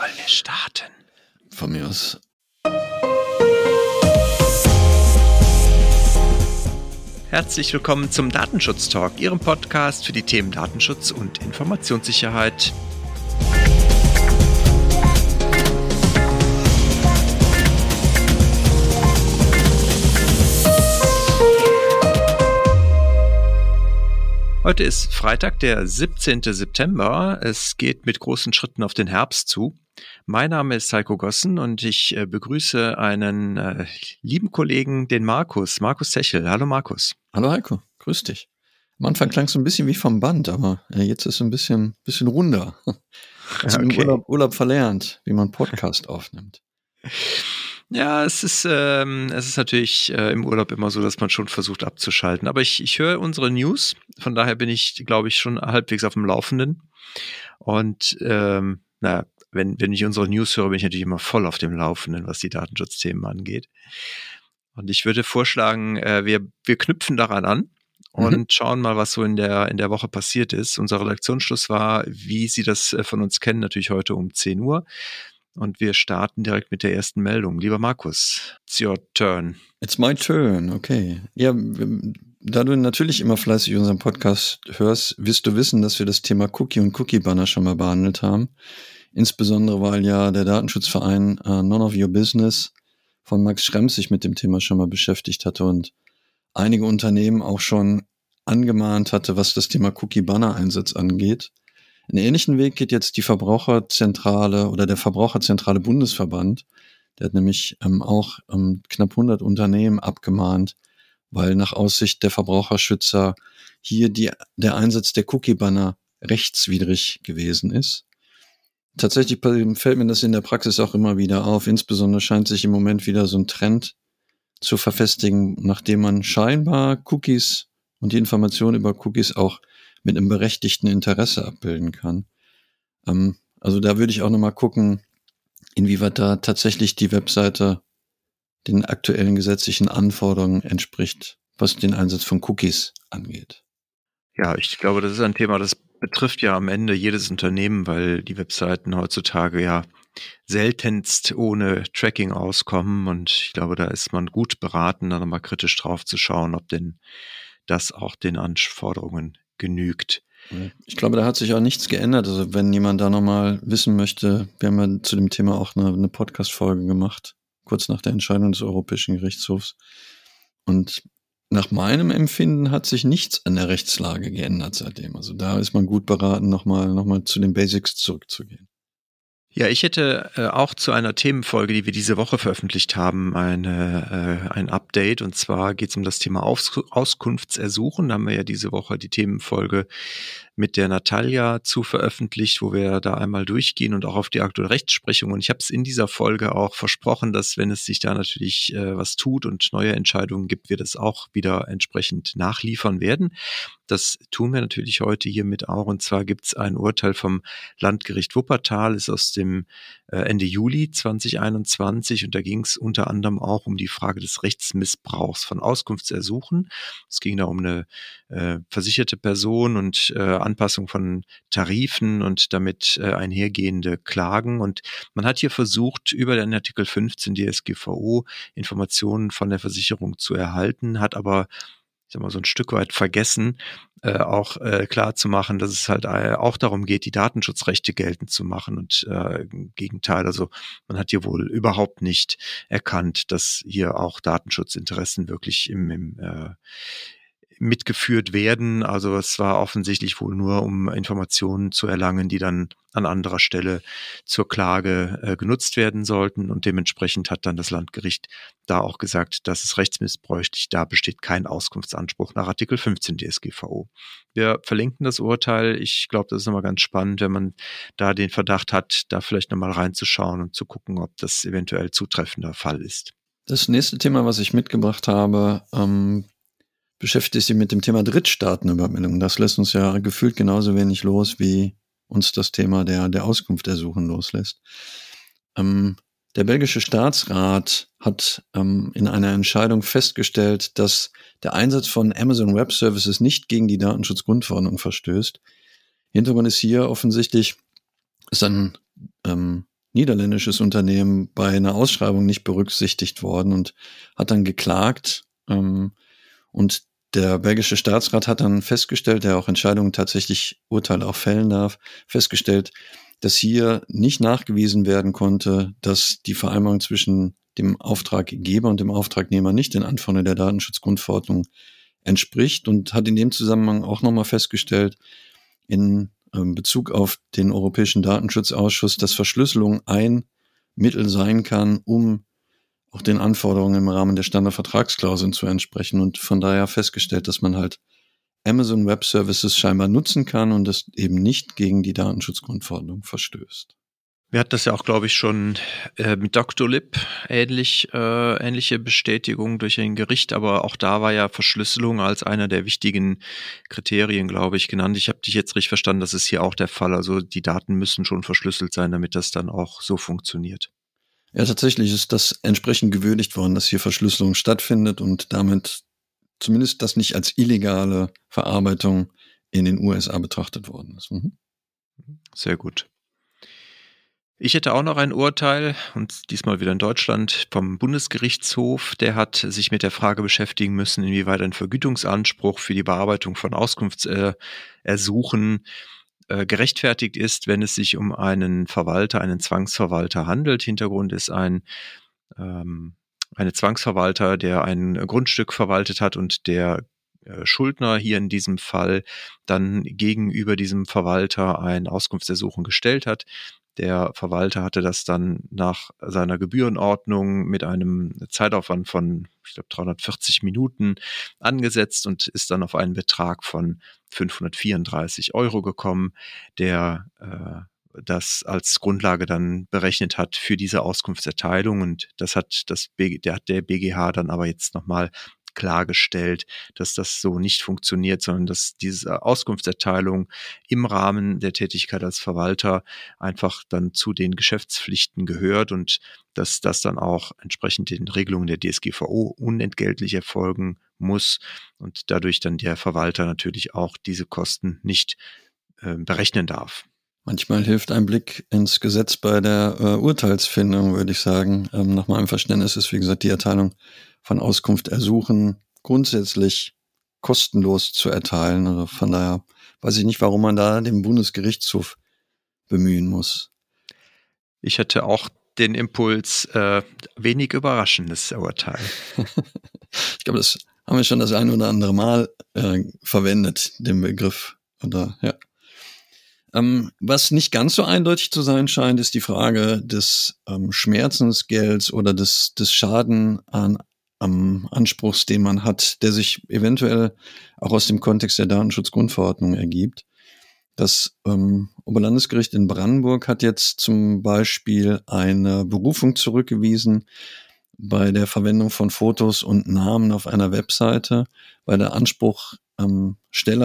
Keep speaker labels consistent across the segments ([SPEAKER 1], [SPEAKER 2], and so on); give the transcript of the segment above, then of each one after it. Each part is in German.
[SPEAKER 1] Wollen wir starten?
[SPEAKER 2] Von mir aus.
[SPEAKER 1] Herzlich willkommen zum Datenschutz Talk, Ihrem Podcast für die Themen Datenschutz und Informationssicherheit. Heute ist Freitag, der 17. September. Es geht mit großen Schritten auf den Herbst zu. Mein Name ist Heiko Gossen und ich äh, begrüße einen äh, lieben Kollegen, den Markus, Markus Zechel. Hallo Markus.
[SPEAKER 2] Hallo Heiko, grüß dich. Am Anfang klang es so ein bisschen wie vom Band, aber äh, jetzt ist es ein bisschen, bisschen runder. Also okay. im Urlaub, Urlaub verlernt, wie man Podcast aufnimmt.
[SPEAKER 1] Ja, es ist, ähm, es ist natürlich äh, im Urlaub immer so, dass man schon versucht abzuschalten. Aber ich, ich höre unsere News, von daher bin ich, glaube ich, schon halbwegs auf dem Laufenden. Und ähm, na, wenn, wenn ich unsere News höre, bin ich natürlich immer voll auf dem Laufenden, was die Datenschutzthemen angeht. Und ich würde vorschlagen, äh, wir, wir knüpfen daran an mhm. und mhm. schauen mal, was so in der, in der Woche passiert ist. Unser Redaktionsschluss war, wie Sie das äh, von uns kennen, natürlich heute um 10 Uhr. Und wir starten direkt mit der ersten Meldung. Lieber Markus, it's your turn.
[SPEAKER 2] It's my turn, okay. Ja, da du natürlich immer fleißig unseren Podcast hörst, wirst du wissen, dass wir das Thema Cookie und Cookie-Banner schon mal behandelt haben. Insbesondere, weil ja der Datenschutzverein uh, None of Your Business von Max Schrems sich mit dem Thema schon mal beschäftigt hatte und einige Unternehmen auch schon angemahnt hatte, was das Thema Cookie-Banner-Einsatz angeht. Einen ähnlichen Weg geht jetzt die Verbraucherzentrale oder der Verbraucherzentrale Bundesverband. Der hat nämlich ähm, auch ähm, knapp 100 Unternehmen abgemahnt, weil nach Aussicht der Verbraucherschützer hier die, der Einsatz der Cookie-Banner rechtswidrig gewesen ist. Tatsächlich fällt mir das in der Praxis auch immer wieder auf. Insbesondere scheint sich im Moment wieder so ein Trend zu verfestigen, nachdem man scheinbar Cookies und die Informationen über Cookies auch mit einem berechtigten Interesse abbilden kann. Ähm, also da würde ich auch nochmal gucken, inwieweit da tatsächlich die Webseite den aktuellen gesetzlichen Anforderungen entspricht, was den Einsatz von Cookies angeht.
[SPEAKER 1] Ja, ich glaube, das ist ein Thema, das betrifft ja am Ende jedes Unternehmen, weil die Webseiten heutzutage ja seltenst ohne Tracking auskommen und ich glaube, da ist man gut beraten, da nochmal kritisch drauf zu schauen, ob denn das auch den Anforderungen genügt.
[SPEAKER 2] Ich glaube, da hat sich auch nichts geändert. Also wenn jemand da nochmal wissen möchte, wir haben ja zu dem Thema auch eine, eine Podcast-Folge gemacht, kurz nach der Entscheidung des Europäischen Gerichtshofs. Und nach meinem Empfinden hat sich nichts an der Rechtslage geändert seitdem. Also da ist man gut beraten, nochmal noch mal zu den Basics zurückzugehen.
[SPEAKER 1] Ja, ich hätte äh, auch zu einer Themenfolge, die wir diese Woche veröffentlicht haben, eine, äh, ein Update. Und zwar geht es um das Thema Aus Auskunftsersuchen. Da haben wir ja diese Woche die Themenfolge mit der Natalia zu veröffentlicht, wo wir da einmal durchgehen und auch auf die aktuelle Rechtsprechung. Und ich habe es in dieser Folge auch versprochen, dass wenn es sich da natürlich äh, was tut und neue Entscheidungen gibt, wir das auch wieder entsprechend nachliefern werden. Das tun wir natürlich heute hiermit auch. Und zwar gibt es ein Urteil vom Landgericht Wuppertal, ist aus dem äh, Ende Juli 2021 und da ging es unter anderem auch um die Frage des Rechtsmissbrauchs von Auskunftsersuchen. Es ging da um eine äh, versicherte Person und äh, Anpassung von Tarifen und damit äh, einhergehende Klagen. Und man hat hier versucht, über den Artikel 15 DSGVO Informationen von der Versicherung zu erhalten, hat aber ich sag mal, so ein Stück weit vergessen, äh, auch äh, klar dass es halt äh, auch darum geht, die Datenschutzrechte geltend zu machen und äh, im Gegenteil, also man hat hier wohl überhaupt nicht erkannt, dass hier auch Datenschutzinteressen wirklich im, im äh, mitgeführt werden. Also es war offensichtlich wohl nur, um Informationen zu erlangen, die dann an anderer Stelle zur Klage äh, genutzt werden sollten. Und dementsprechend hat dann das Landgericht da auch gesagt, das ist rechtsmissbräuchlich, da besteht kein Auskunftsanspruch nach Artikel 15 DSGVO. Wir verlinken das Urteil. Ich glaube, das ist nochmal ganz spannend, wenn man da den Verdacht hat, da vielleicht nochmal reinzuschauen und zu gucken, ob das eventuell zutreffender Fall ist.
[SPEAKER 2] Das nächste Thema, was ich mitgebracht habe, ähm, beschäftigt sich mit dem Thema Drittstaatenübermittlung. Das lässt uns ja gefühlt genauso wenig los, wie uns das Thema der, der Auskunft ersuchen loslässt. Ähm, der belgische Staatsrat hat ähm, in einer Entscheidung festgestellt, dass der Einsatz von Amazon Web Services nicht gegen die Datenschutzgrundverordnung verstößt. Hintergrund ist hier offensichtlich ist ein ähm, niederländisches Unternehmen bei einer Ausschreibung nicht berücksichtigt worden und hat dann geklagt. Ähm, und der belgische Staatsrat hat dann festgestellt, der auch Entscheidungen tatsächlich Urteile auch fällen darf, festgestellt, dass hier nicht nachgewiesen werden konnte, dass die Vereinbarung zwischen dem Auftraggeber und dem Auftragnehmer nicht den Anforderungen der Datenschutzgrundverordnung entspricht und hat in dem Zusammenhang auch nochmal festgestellt, in ähm, Bezug auf den Europäischen Datenschutzausschuss, dass Verschlüsselung ein Mittel sein kann, um auch den Anforderungen im Rahmen der Standardvertragsklauseln zu entsprechen und von daher festgestellt, dass man halt Amazon Web Services scheinbar nutzen kann und es eben nicht gegen die Datenschutzgrundverordnung verstößt.
[SPEAKER 1] Wir hatten das ja auch, glaube ich, schon äh, mit Doctolib ähnlich, äh, ähnliche Bestätigung durch ein Gericht, aber auch da war ja Verschlüsselung als einer der wichtigen Kriterien, glaube ich, genannt. Ich habe dich jetzt richtig verstanden, das ist hier auch der Fall. Also die Daten müssen schon verschlüsselt sein, damit das dann auch so funktioniert.
[SPEAKER 2] Ja, tatsächlich ist das entsprechend gewürdigt worden, dass hier Verschlüsselung stattfindet und damit zumindest das nicht als illegale Verarbeitung in den USA betrachtet worden ist. Mhm.
[SPEAKER 1] Sehr gut. Ich hätte auch noch ein Urteil, und diesmal wieder in Deutschland, vom Bundesgerichtshof. Der hat sich mit der Frage beschäftigen müssen, inwieweit ein Vergütungsanspruch für die Bearbeitung von Auskunftsersuchen äh, gerechtfertigt ist, wenn es sich um einen Verwalter, einen Zwangsverwalter handelt. Hintergrund ist ein ähm, eine Zwangsverwalter, der ein Grundstück verwaltet hat und der äh, Schuldner hier in diesem Fall dann gegenüber diesem Verwalter ein Auskunftsersuchen gestellt hat. Der Verwalter hatte das dann nach seiner Gebührenordnung mit einem Zeitaufwand von, ich glaube, 340 Minuten angesetzt und ist dann auf einen Betrag von 534 Euro gekommen, der äh, das als Grundlage dann berechnet hat für diese Auskunftserteilung. Und das hat das der hat der BGH dann aber jetzt nochmal klargestellt, dass das so nicht funktioniert, sondern dass diese Auskunftserteilung im Rahmen der Tätigkeit als Verwalter einfach dann zu den Geschäftspflichten gehört und dass das dann auch entsprechend den Regelungen der DSGVO unentgeltlich erfolgen muss und dadurch dann der Verwalter natürlich auch diese Kosten nicht äh, berechnen darf.
[SPEAKER 2] Manchmal hilft ein Blick ins Gesetz bei der äh, Urteilsfindung, würde ich sagen. Ähm, nach meinem Verständnis ist, wie gesagt, die Erteilung von Auskunft ersuchen grundsätzlich kostenlos zu erteilen. Also von daher weiß ich nicht, warum man da den Bundesgerichtshof bemühen muss.
[SPEAKER 1] Ich hätte auch den Impuls, äh, wenig überraschendes Urteil.
[SPEAKER 2] ich glaube, das haben wir schon das ein oder andere Mal äh, verwendet, den Begriff. Oder ja. Ähm, was nicht ganz so eindeutig zu sein scheint, ist die Frage des ähm, Schmerzensgelds oder des, des Schaden an am Anspruchs, den man hat, der sich eventuell auch aus dem Kontext der Datenschutzgrundverordnung ergibt. Das ähm, Oberlandesgericht in Brandenburg hat jetzt zum Beispiel eine Berufung zurückgewiesen bei der Verwendung von Fotos und Namen auf einer Webseite, weil der Anspruchsteller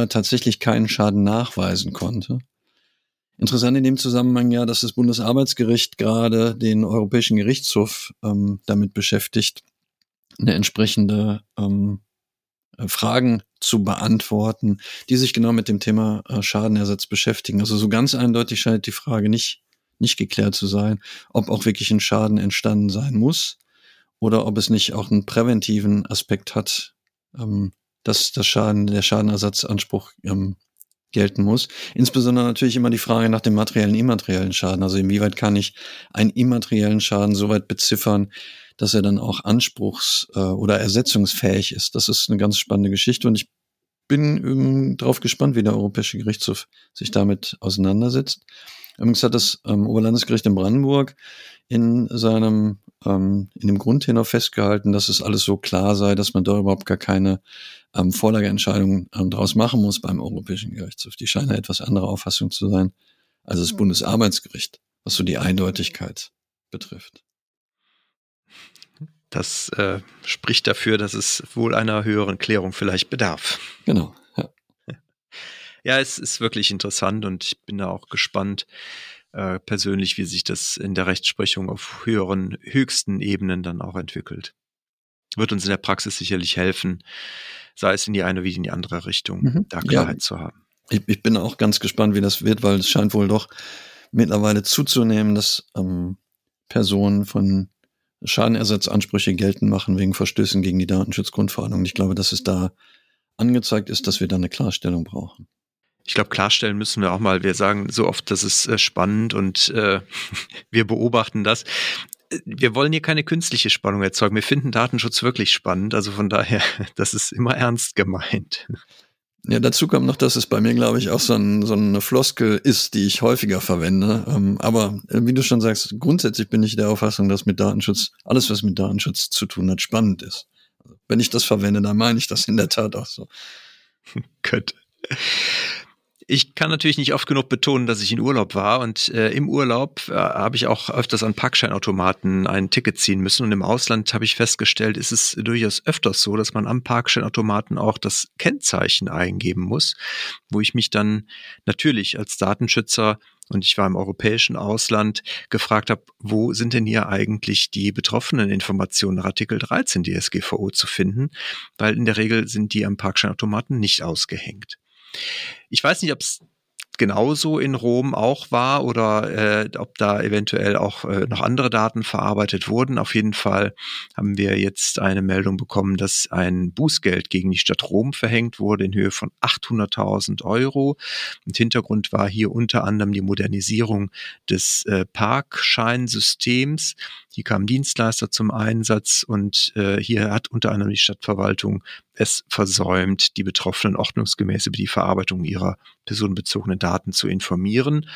[SPEAKER 2] ähm, tatsächlich keinen Schaden nachweisen konnte. Interessant in dem Zusammenhang ja, dass das Bundesarbeitsgericht gerade den Europäischen Gerichtshof ähm, damit beschäftigt, eine entsprechende ähm, äh, Fragen zu beantworten, die sich genau mit dem Thema äh, Schadenersatz beschäftigen. Also so ganz eindeutig scheint die Frage nicht, nicht geklärt zu sein, ob auch wirklich ein Schaden entstanden sein muss oder ob es nicht auch einen präventiven Aspekt hat, ähm, dass das Schaden, der Schadenersatzanspruch ähm, gelten muss. Insbesondere natürlich immer die Frage nach dem materiellen, immateriellen Schaden. Also inwieweit kann ich einen immateriellen Schaden so weit beziffern, dass er dann auch anspruchs- äh, oder ersetzungsfähig ist. Das ist eine ganz spannende Geschichte und ich bin ähm, darauf gespannt, wie der Europäische Gerichtshof sich damit auseinandersetzt. Übrigens hat das ähm, Oberlandesgericht in Brandenburg in seinem ähm, in dem Grundtenor festgehalten, dass es alles so klar sei, dass man da überhaupt gar keine ähm, Vorlageentscheidung ähm, daraus machen muss beim Europäischen Gerichtshof. Die scheinen eine etwas andere Auffassung zu sein als das Bundesarbeitsgericht, was so die Eindeutigkeit betrifft.
[SPEAKER 1] Das äh, spricht dafür, dass es wohl einer höheren Klärung vielleicht bedarf.
[SPEAKER 2] Genau. Ja.
[SPEAKER 1] ja, es ist wirklich interessant und ich bin da auch gespannt äh, persönlich, wie sich das in der Rechtsprechung auf höheren, höchsten Ebenen dann auch entwickelt. Wird uns in der Praxis sicherlich helfen, sei es in die eine wie in die andere Richtung, mhm. da Klarheit ja. zu haben.
[SPEAKER 2] Ich, ich bin auch ganz gespannt, wie das wird, weil es scheint wohl doch mittlerweile zuzunehmen, dass ähm, Personen von Schadenersatzansprüche geltend machen wegen Verstößen gegen die Datenschutzgrundverordnung. Ich glaube, dass es da angezeigt ist, dass wir da eine Klarstellung brauchen.
[SPEAKER 1] Ich glaube, klarstellen müssen wir auch mal. Wir sagen so oft, das ist äh, spannend und äh, wir beobachten das. Wir wollen hier keine künstliche Spannung erzeugen. Wir finden Datenschutz wirklich spannend. Also von daher, das ist immer ernst gemeint.
[SPEAKER 2] Ja, dazu kommt noch, dass es bei mir, glaube ich, auch so, ein, so eine Floskel ist, die ich häufiger verwende. Ähm, aber äh, wie du schon sagst, grundsätzlich bin ich der Auffassung, dass mit Datenschutz, alles, was mit Datenschutz zu tun hat, spannend ist. Also, wenn ich das verwende, dann meine ich das in der Tat auch so.
[SPEAKER 1] Gut. Ich kann natürlich nicht oft genug betonen, dass ich in Urlaub war und äh, im Urlaub äh, habe ich auch öfters an Parkscheinautomaten ein Ticket ziehen müssen und im Ausland habe ich festgestellt, ist es durchaus öfters so, dass man am Parkscheinautomaten auch das Kennzeichen eingeben muss, wo ich mich dann natürlich als Datenschützer und ich war im europäischen Ausland gefragt habe, wo sind denn hier eigentlich die betroffenen Informationen nach Artikel 13 DSGVO zu finden, weil in der Regel sind die am Parkscheinautomaten nicht ausgehängt. Ich weiß nicht, ob es genauso in Rom auch war oder äh, ob da eventuell auch äh, noch andere Daten verarbeitet wurden. Auf jeden Fall haben wir jetzt eine Meldung bekommen, dass ein Bußgeld gegen die Stadt Rom verhängt wurde in Höhe von 800.000 Euro. Und Hintergrund war hier unter anderem die Modernisierung des äh, Parkscheinsystems. Hier kamen Dienstleister zum Einsatz und äh, hier hat unter anderem die Stadtverwaltung es versäumt, die Betroffenen ordnungsgemäß über die Verarbeitung ihrer personenbezogenen Daten zu informieren.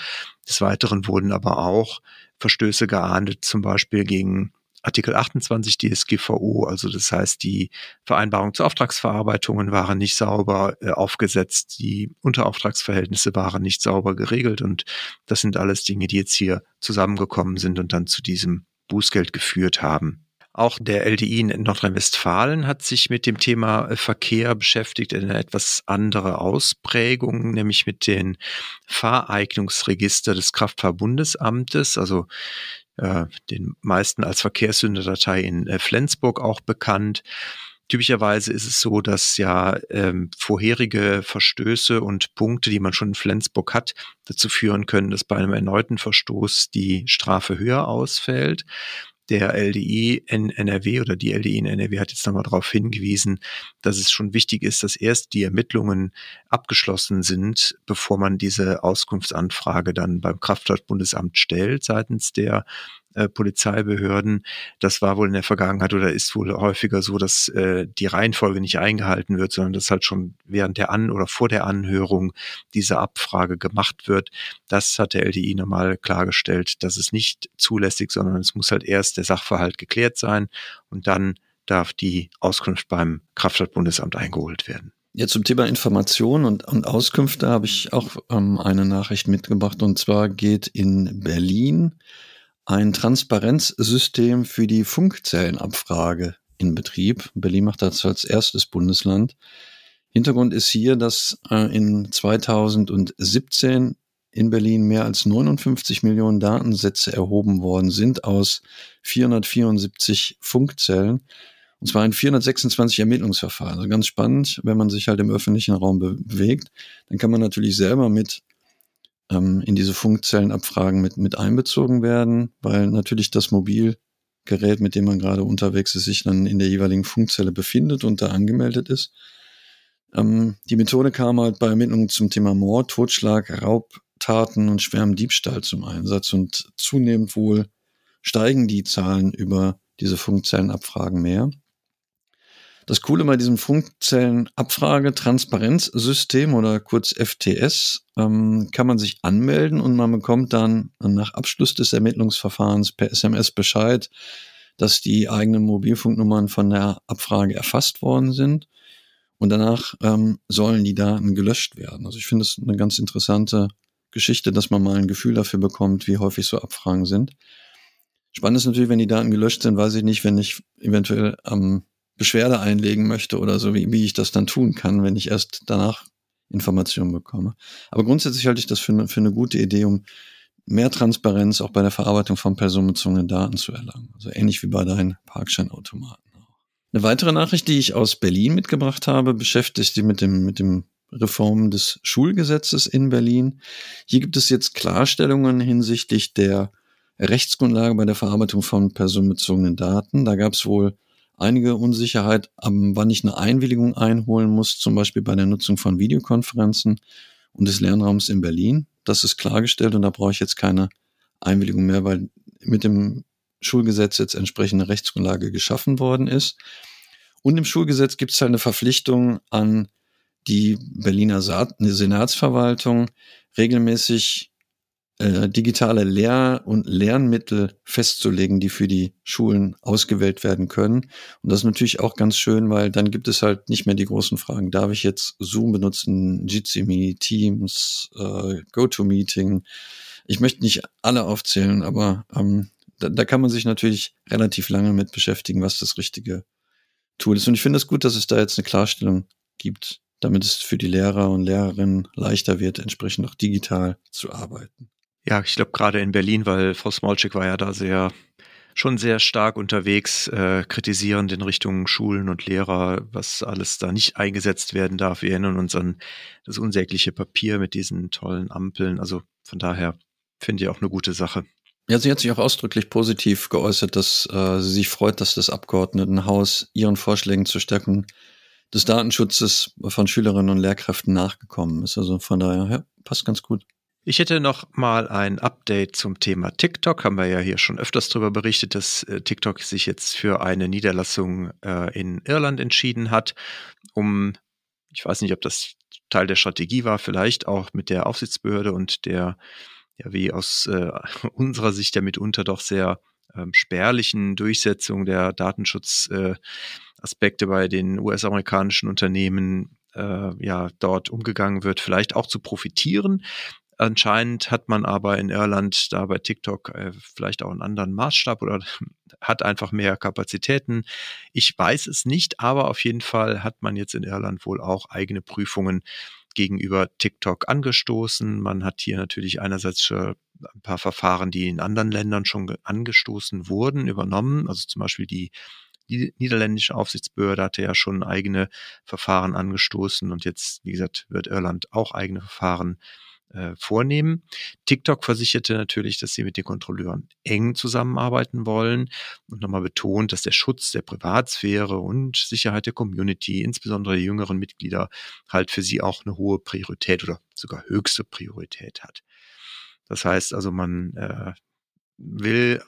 [SPEAKER 1] Des Weiteren wurden aber auch Verstöße geahndet, zum Beispiel gegen Artikel 28 DSGVO, also das heißt, die Vereinbarung zu Auftragsverarbeitungen waren nicht sauber äh, aufgesetzt, die Unterauftragsverhältnisse waren nicht sauber geregelt. Und das sind alles Dinge, die jetzt hier zusammengekommen sind und dann zu diesem Bußgeld geführt haben. Auch der LDI in Nordrhein-Westfalen hat sich mit dem Thema äh, Verkehr beschäftigt in eine etwas andere Ausprägung, nämlich mit den Fahreignungsregister des Kraftfahrbundesamtes, also äh, den meisten als Verkehrssünderdatei in äh, Flensburg auch bekannt. Typischerweise ist es so, dass ja ähm, vorherige Verstöße und Punkte, die man schon in Flensburg hat, dazu führen können, dass bei einem erneuten Verstoß die Strafe höher ausfällt. Der LDI in NRW oder die LDI in NRW hat jetzt nochmal darauf hingewiesen, dass es schon wichtig ist, dass erst die Ermittlungen abgeschlossen sind, bevor man diese Auskunftsanfrage dann beim Kraftfahrtbundesamt stellt seitens der äh, Polizeibehörden. Das war wohl in der Vergangenheit oder ist wohl häufiger so, dass äh, die Reihenfolge nicht eingehalten wird, sondern dass halt schon während der An- oder vor der Anhörung diese Abfrage gemacht wird. Das hat der LDI nochmal klargestellt, dass es nicht zulässig, sondern es muss halt erst der Sachverhalt geklärt sein und dann darf die Auskunft beim Kraftfahrtbundesamt eingeholt werden.
[SPEAKER 2] Ja, zum Thema Information und, und Auskünfte habe ich auch ähm, eine Nachricht mitgebracht und zwar geht in Berlin ein Transparenzsystem für die Funkzellenabfrage in Betrieb. Berlin macht das als erstes Bundesland. Hintergrund ist hier, dass äh, in 2017 in Berlin mehr als 59 Millionen Datensätze erhoben worden sind aus 474 Funkzellen. Und zwar in 426 Ermittlungsverfahren. Also ganz spannend, wenn man sich halt im öffentlichen Raum bewegt, dann kann man natürlich selber mit ähm, in diese Funkzellenabfragen mit, mit einbezogen werden, weil natürlich das Mobilgerät, mit dem man gerade unterwegs ist, sich dann in der jeweiligen Funkzelle befindet und da angemeldet ist. Ähm, die Methode kam halt bei Ermittlungen zum Thema Mord, Totschlag, Raubtaten und schwerem Diebstahl zum Einsatz und zunehmend wohl steigen die Zahlen über diese Funkzellenabfragen mehr. Das Coole bei diesem Funkzellenabfrage-Transparenzsystem oder kurz FTS ähm, kann man sich anmelden und man bekommt dann nach Abschluss des Ermittlungsverfahrens per SMS Bescheid, dass die eigenen Mobilfunknummern von der Abfrage erfasst worden sind. Und danach ähm, sollen die Daten gelöscht werden. Also ich finde es eine ganz interessante Geschichte, dass man mal ein Gefühl dafür bekommt, wie häufig so Abfragen sind. Spannend ist natürlich, wenn die Daten gelöscht sind, weiß ich nicht, wenn ich eventuell am Beschwerde einlegen möchte oder so, wie, wie ich das dann tun kann, wenn ich erst danach Informationen bekomme. Aber grundsätzlich halte ich das für eine, für eine gute Idee, um mehr Transparenz auch bei der Verarbeitung von personenbezogenen Daten zu erlangen. Also ähnlich wie bei deinen Parkscheinautomaten. Eine weitere Nachricht, die ich aus Berlin mitgebracht habe, beschäftigt sich mit dem, mit dem Reform des Schulgesetzes in Berlin. Hier gibt es jetzt Klarstellungen hinsichtlich der Rechtsgrundlage bei der Verarbeitung von personenbezogenen Daten. Da gab es wohl einige Unsicherheit, wann ich eine Einwilligung einholen muss, zum Beispiel bei der Nutzung von Videokonferenzen und des Lernraums in Berlin. Das ist klargestellt und da brauche ich jetzt keine Einwilligung mehr, weil mit dem Schulgesetz jetzt entsprechende Rechtsgrundlage geschaffen worden ist. Und im Schulgesetz gibt es halt eine Verpflichtung an die Berliner Senatsverwaltung, regelmäßig äh, digitale Lehr- und Lernmittel festzulegen, die für die Schulen ausgewählt werden können. Und das ist natürlich auch ganz schön, weil dann gibt es halt nicht mehr die großen Fragen. Darf ich jetzt Zoom benutzen, Jitsi, Teams, äh, GoToMeeting? Ich möchte nicht alle aufzählen, aber ähm, da, da kann man sich natürlich relativ lange mit beschäftigen, was das richtige Tool ist. Und ich finde es gut, dass es da jetzt eine Klarstellung gibt, damit es für die Lehrer und Lehrerinnen leichter wird, entsprechend auch digital zu arbeiten.
[SPEAKER 1] Ja, ich glaube gerade in Berlin, weil Frau Smolczyk war ja da sehr schon sehr stark unterwegs, äh, kritisierend in Richtung Schulen und Lehrer, was alles da nicht eingesetzt werden darf. Wir erinnern uns an das unsägliche Papier mit diesen tollen Ampeln. Also von daher finde ich auch eine gute Sache.
[SPEAKER 2] Ja, sie hat sich auch ausdrücklich positiv geäußert, dass äh, sie sich freut, dass das Abgeordnetenhaus ihren Vorschlägen zur Stärkung des Datenschutzes von Schülerinnen und Lehrkräften nachgekommen ist. Also von daher, ja, passt ganz gut.
[SPEAKER 1] Ich hätte noch mal ein Update zum Thema TikTok. Haben wir ja hier schon öfters darüber berichtet, dass äh, TikTok sich jetzt für eine Niederlassung äh, in Irland entschieden hat, um, ich weiß nicht, ob das Teil der Strategie war, vielleicht auch mit der Aufsichtsbehörde und der, ja, wie aus äh, unserer Sicht ja mitunter doch sehr ähm, spärlichen Durchsetzung der Datenschutzaspekte äh, bei den US-amerikanischen Unternehmen äh, ja dort umgegangen wird, vielleicht auch zu profitieren. Anscheinend hat man aber in Irland da bei TikTok äh, vielleicht auch einen anderen Maßstab oder hat einfach mehr Kapazitäten. Ich weiß es nicht, aber auf jeden Fall hat man jetzt in Irland wohl auch eigene Prüfungen gegenüber TikTok angestoßen. Man hat hier natürlich einerseits ein paar Verfahren, die in anderen Ländern schon angestoßen wurden, übernommen. Also zum Beispiel die die niederländische Aufsichtsbehörde hatte ja schon eigene Verfahren angestoßen und jetzt, wie gesagt, wird Irland auch eigene Verfahren äh, vornehmen. TikTok versicherte natürlich, dass sie mit den Kontrolleuren eng zusammenarbeiten wollen und nochmal betont, dass der Schutz der Privatsphäre und Sicherheit der Community, insbesondere der jüngeren Mitglieder, halt für sie auch eine hohe Priorität oder sogar höchste Priorität hat. Das heißt also, man äh, will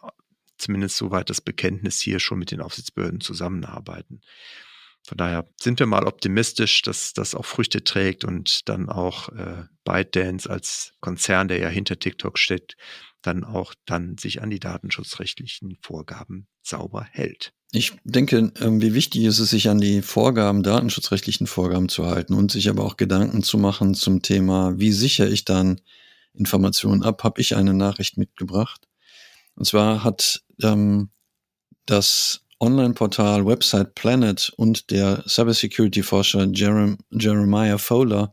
[SPEAKER 1] zumindest soweit das Bekenntnis hier schon mit den Aufsichtsbehörden zusammenarbeiten. Von daher sind wir mal optimistisch, dass das auch Früchte trägt und dann auch äh, ByteDance als Konzern, der ja hinter TikTok steht, dann auch dann sich an die datenschutzrechtlichen Vorgaben sauber hält.
[SPEAKER 2] Ich denke, ähm, wie wichtig ist es, sich an die Vorgaben, datenschutzrechtlichen Vorgaben zu halten und sich aber auch Gedanken zu machen zum Thema, wie sichere ich dann Informationen ab, habe ich eine Nachricht mitgebracht. Und zwar hat ähm, das Online-Portal Website Planet und der Cybersecurity-Forscher Jerem Jeremiah Fowler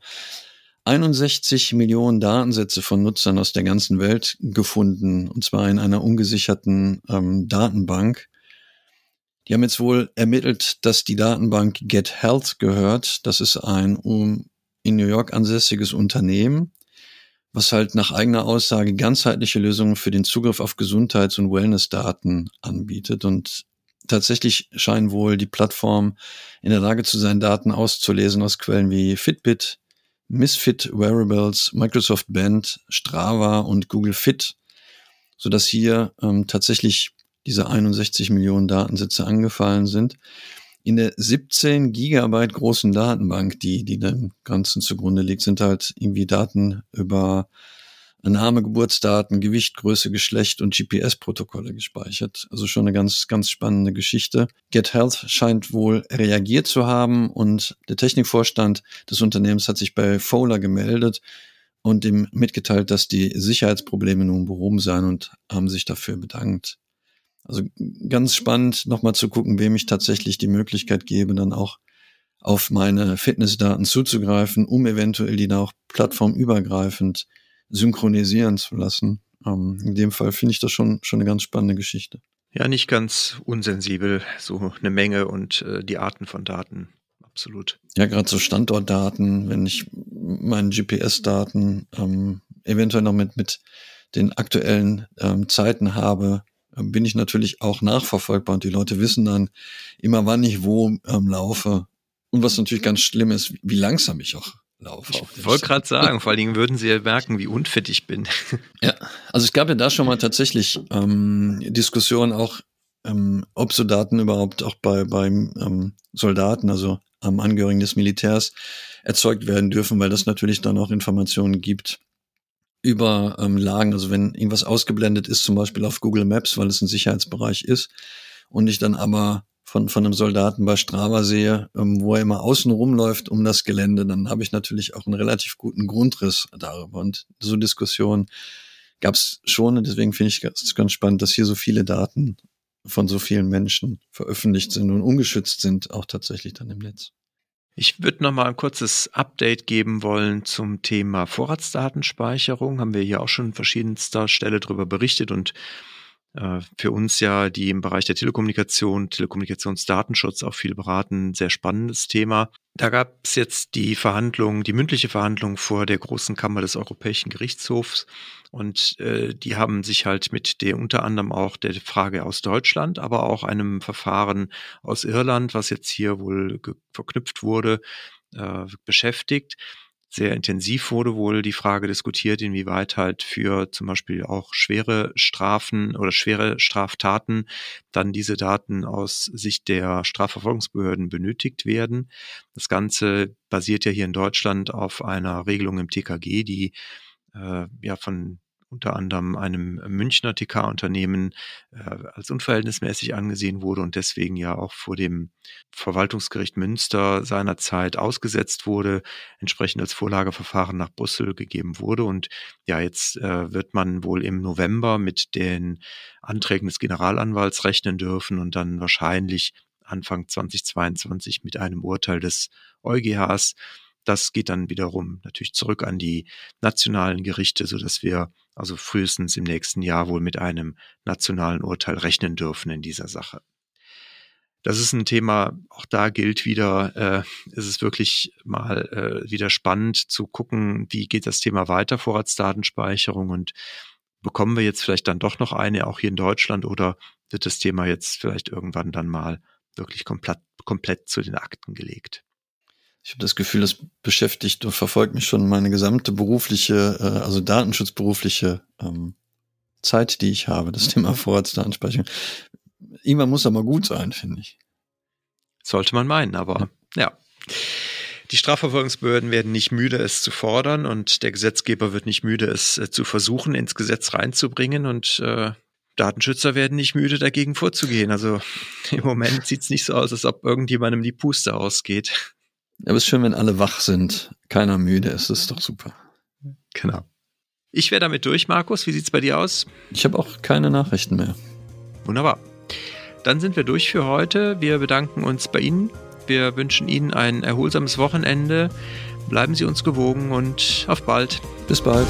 [SPEAKER 2] 61 Millionen Datensätze von Nutzern aus der ganzen Welt gefunden, und zwar in einer ungesicherten ähm, Datenbank. Die haben jetzt wohl ermittelt, dass die Datenbank Get Health gehört. Das ist ein um, in New York ansässiges Unternehmen, was halt nach eigener Aussage ganzheitliche Lösungen für den Zugriff auf Gesundheits- und Wellness-Daten anbietet. Und tatsächlich scheinen wohl die Plattformen in der Lage zu sein, Daten auszulesen aus Quellen wie Fitbit, Misfit Wearables, Microsoft Band, Strava und Google Fit, sodass hier ähm, tatsächlich diese 61 Millionen Datensätze angefallen sind. In der 17 Gigabyte großen Datenbank, die, die dem Ganzen zugrunde liegt, sind halt irgendwie Daten über Name, Geburtsdaten, Gewicht, Größe, Geschlecht und GPS-Protokolle gespeichert. Also schon eine ganz, ganz spannende Geschichte. Get Health scheint wohl reagiert zu haben und der Technikvorstand des Unternehmens hat sich bei Fowler gemeldet und ihm mitgeteilt, dass die Sicherheitsprobleme nun behoben seien und haben sich dafür bedankt. Also ganz spannend, nochmal zu gucken, wem ich tatsächlich die Möglichkeit gebe, dann auch auf meine Fitnessdaten zuzugreifen, um eventuell die da auch plattformübergreifend synchronisieren zu lassen. Ähm, in dem Fall finde ich das schon, schon eine ganz spannende Geschichte.
[SPEAKER 1] Ja, nicht ganz unsensibel, so eine Menge und äh, die Arten von Daten absolut.
[SPEAKER 2] Ja, gerade so Standortdaten, wenn ich meine GPS-Daten ähm, eventuell noch mit, mit den aktuellen ähm, Zeiten habe, ähm, bin ich natürlich auch nachverfolgbar und die Leute wissen dann immer, wann ich wo ähm, laufe. Und was natürlich ganz schlimm ist, wie langsam ich auch laufe.
[SPEAKER 1] Ich wollte gerade sagen, vor allen Dingen würden sie ja merken, wie unfit ich bin.
[SPEAKER 2] Ja, also es gab ja da schon mal tatsächlich ähm, Diskussionen auch, ähm, ob so Daten überhaupt auch bei beim ähm, Soldaten, also am Angehörigen des Militärs, erzeugt werden dürfen, weil das natürlich dann auch Informationen gibt, über ähm, Lagen. Also wenn irgendwas ausgeblendet ist, zum Beispiel auf Google Maps, weil es ein Sicherheitsbereich ist, und ich dann aber von, von einem Soldaten bei Strava sehe, ähm, wo er immer außen rumläuft um das Gelände, dann habe ich natürlich auch einen relativ guten Grundriss darüber. Und so Diskussionen gab es schon. Und deswegen finde ich es ganz spannend, dass hier so viele Daten von so vielen Menschen veröffentlicht sind und ungeschützt sind, auch tatsächlich dann im Netz.
[SPEAKER 1] Ich würde noch mal ein kurzes Update geben wollen zum Thema Vorratsdatenspeicherung. Haben wir hier auch schon an verschiedenster Stelle darüber berichtet und für uns ja, die im Bereich der Telekommunikation, Telekommunikationsdatenschutz auch viel beraten, sehr spannendes Thema. Da gab es jetzt die Verhandlung, die mündliche Verhandlung vor der großen Kammer des Europäischen Gerichtshofs und äh, die haben sich halt mit der unter anderem auch der Frage aus Deutschland, aber auch einem Verfahren aus Irland, was jetzt hier wohl verknüpft wurde, äh, beschäftigt sehr intensiv wurde wohl die Frage diskutiert, inwieweit halt für zum Beispiel auch schwere Strafen oder schwere Straftaten dann diese Daten aus Sicht der Strafverfolgungsbehörden benötigt werden. Das Ganze basiert ja hier in Deutschland auf einer Regelung im TKG, die äh, ja von unter anderem einem Münchner TK-Unternehmen äh, als unverhältnismäßig angesehen wurde und deswegen ja auch vor dem Verwaltungsgericht Münster seinerzeit ausgesetzt wurde, entsprechend als Vorlageverfahren nach Brüssel gegeben wurde. Und ja, jetzt äh, wird man wohl im November mit den Anträgen des Generalanwalts rechnen dürfen und dann wahrscheinlich Anfang 2022 mit einem Urteil des EuGHs das geht dann wiederum natürlich zurück an die nationalen Gerichte, so dass wir also frühestens im nächsten Jahr wohl mit einem nationalen Urteil rechnen dürfen in dieser Sache. Das ist ein Thema, auch da gilt wieder, äh, ist es wirklich mal äh, wieder spannend zu gucken, wie geht das Thema weiter, Vorratsdatenspeicherung und bekommen wir jetzt vielleicht dann doch noch eine, auch hier in Deutschland, oder wird das Thema jetzt vielleicht irgendwann dann mal wirklich komplett, komplett zu den Akten gelegt?
[SPEAKER 2] Ich habe das Gefühl, das beschäftigt und verfolgt mich schon meine gesamte berufliche, äh, also datenschutzberufliche ähm, Zeit, die ich habe, das Thema Vorratsdatenspeicherung. Irgendwann muss aber gut sein, finde ich.
[SPEAKER 1] Sollte man meinen, aber ja. ja. Die Strafverfolgungsbehörden werden nicht müde, es zu fordern und der Gesetzgeber wird nicht müde, es äh, zu versuchen, ins Gesetz reinzubringen und äh, Datenschützer werden nicht müde, dagegen vorzugehen. Also im Moment sieht es nicht so aus, als ob irgendjemandem die Puste ausgeht.
[SPEAKER 2] Aber es ist schön, wenn alle wach sind, keiner müde ist, das ist doch super.
[SPEAKER 1] Genau. Ich wäre damit durch, Markus. Wie sieht's bei dir aus?
[SPEAKER 2] Ich habe auch keine Nachrichten mehr.
[SPEAKER 1] Wunderbar. Dann sind wir durch für heute. Wir bedanken uns bei Ihnen. Wir wünschen Ihnen ein erholsames Wochenende. Bleiben Sie uns gewogen und auf bald.
[SPEAKER 2] Bis bald.